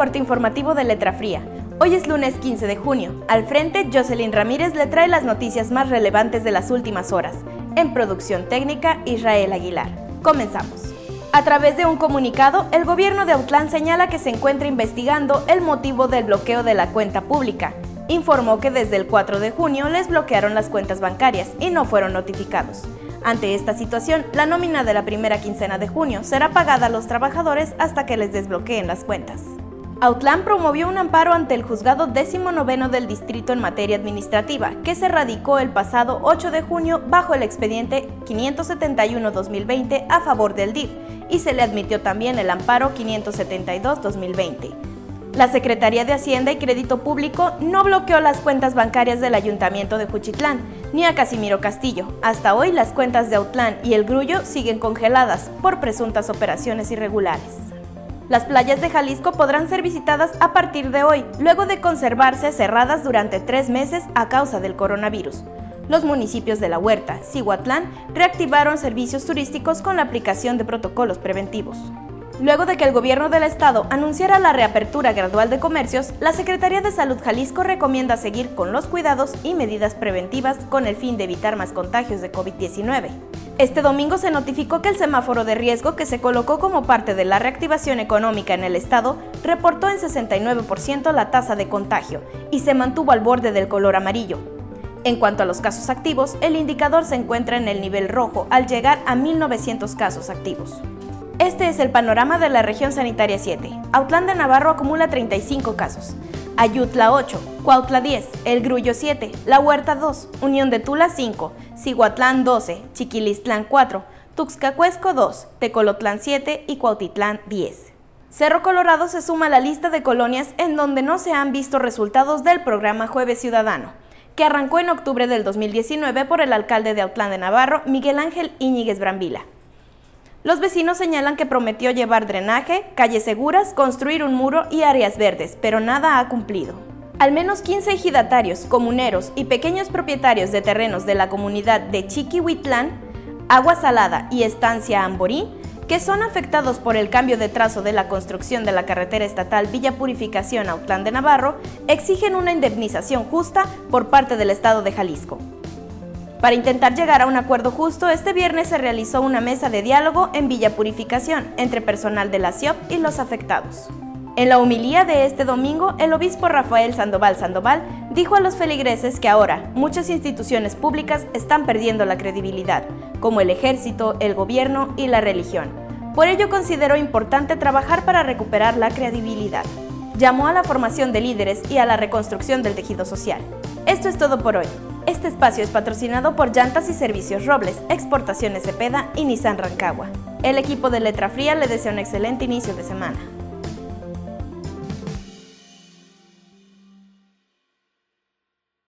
corte informativo de Letra Fría. Hoy es lunes 15 de junio. Al frente, Jocelyn Ramírez le trae las noticias más relevantes de las últimas horas. En producción técnica, Israel Aguilar. Comenzamos. A través de un comunicado, el gobierno de Autlán señala que se encuentra investigando el motivo del bloqueo de la cuenta pública. Informó que desde el 4 de junio les bloquearon las cuentas bancarias y no fueron notificados. Ante esta situación, la nómina de la primera quincena de junio será pagada a los trabajadores hasta que les desbloqueen las cuentas. Autlán promovió un amparo ante el juzgado 19 del distrito en materia administrativa, que se radicó el pasado 8 de junio bajo el expediente 571-2020 a favor del DIF y se le admitió también el amparo 572-2020. La Secretaría de Hacienda y Crédito Público no bloqueó las cuentas bancarias del Ayuntamiento de Juchitlán ni a Casimiro Castillo. Hasta hoy las cuentas de Autlán y El Grullo siguen congeladas por presuntas operaciones irregulares. Las playas de Jalisco podrán ser visitadas a partir de hoy, luego de conservarse cerradas durante tres meses a causa del coronavirus. Los municipios de La Huerta, Cihuatlán, reactivaron servicios turísticos con la aplicación de protocolos preventivos. Luego de que el gobierno del estado anunciara la reapertura gradual de comercios, la Secretaría de Salud Jalisco recomienda seguir con los cuidados y medidas preventivas con el fin de evitar más contagios de COVID-19. Este domingo se notificó que el semáforo de riesgo que se colocó como parte de la reactivación económica en el estado reportó en 69% la tasa de contagio y se mantuvo al borde del color amarillo. En cuanto a los casos activos, el indicador se encuentra en el nivel rojo al llegar a 1.900 casos activos. Este es el panorama de la región sanitaria 7. Autlán de Navarro acumula 35 casos. Ayutla 8, Cuautla 10, El Grullo 7, La Huerta 2, Unión de Tula 5, Cihuatlán 12, Chiquilistlán 4, Tuxcacuesco 2, Tecolotlán 7 y Cuautitlán 10. Cerro Colorado se suma a la lista de colonias en donde no se han visto resultados del programa Jueves Ciudadano, que arrancó en octubre del 2019 por el alcalde de Autlán de Navarro, Miguel Ángel Íñiguez Brambila. Los vecinos señalan que prometió llevar drenaje, calles seguras, construir un muro y áreas verdes, pero nada ha cumplido. Al menos 15 ejidatarios, comuneros y pequeños propietarios de terrenos de la comunidad de Chiquihuitlán, Agua Salada y Estancia Amborí, que son afectados por el cambio de trazo de la construcción de la carretera estatal Villa Purificación Autlán de Navarro, exigen una indemnización justa por parte del Estado de Jalisco. Para intentar llegar a un acuerdo justo, este viernes se realizó una mesa de diálogo en Villa Purificación entre personal de la CIOP y los afectados. En la humilía de este domingo, el obispo Rafael Sandoval Sandoval dijo a los feligreses que ahora muchas instituciones públicas están perdiendo la credibilidad, como el ejército, el gobierno y la religión. Por ello consideró importante trabajar para recuperar la credibilidad. Llamó a la formación de líderes y a la reconstrucción del tejido social. Esto es todo por hoy. Este espacio es patrocinado por Llantas y Servicios Robles, Exportaciones Cepeda y Nissan Rancagua. El equipo de Letra Fría le desea un excelente inicio de semana.